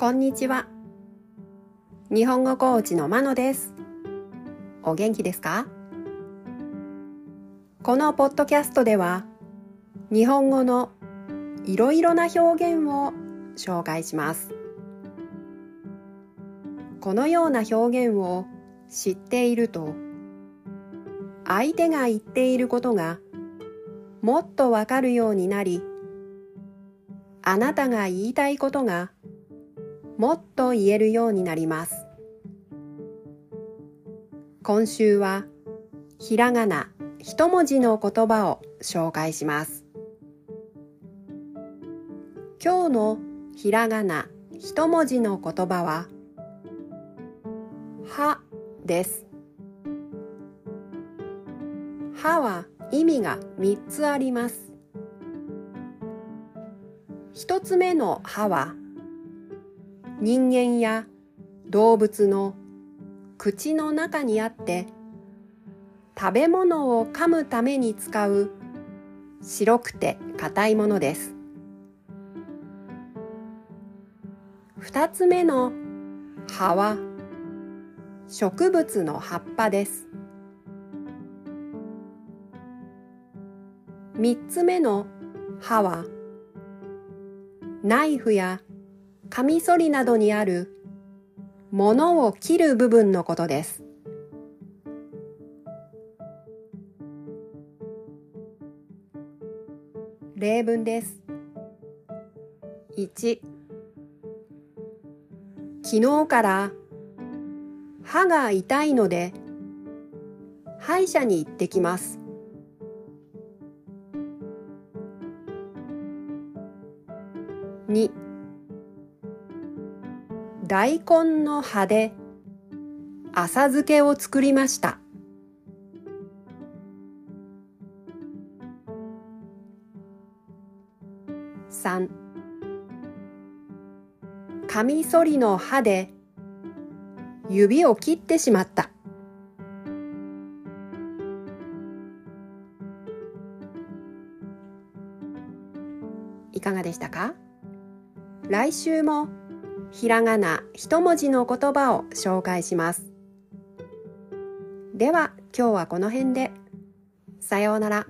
こんにちは。日本語コーチのまのです。お元気ですか？このポッドキャストでは、日本語のいろいろな表現を紹介します。このような表現を知っていると、相手が言っていることがもっとわかるようになり、あなたが言いたいことがもっと言えるようになります。今週はひらがな一文字の言葉を紹介します。今日のひらがな一文字の言葉ははです。はは意味が3つあります。一つ目の歯は人間や動物の口の中にあって食べ物を噛むために使う白くて硬いものです。二つ目の葉は植物の葉っぱです。三つ目の歯はナイフやカミソリなどにある物を切る部分のことです。例文です。1昨日から歯が痛いので歯医者に行ってきます。2大根の葉で浅漬けを作りました。3カミソリの刃で指を切ってしまった。いかがでしたか？来週もひらがな一文字の言葉を紹介します。では今日はこの辺で。さようなら。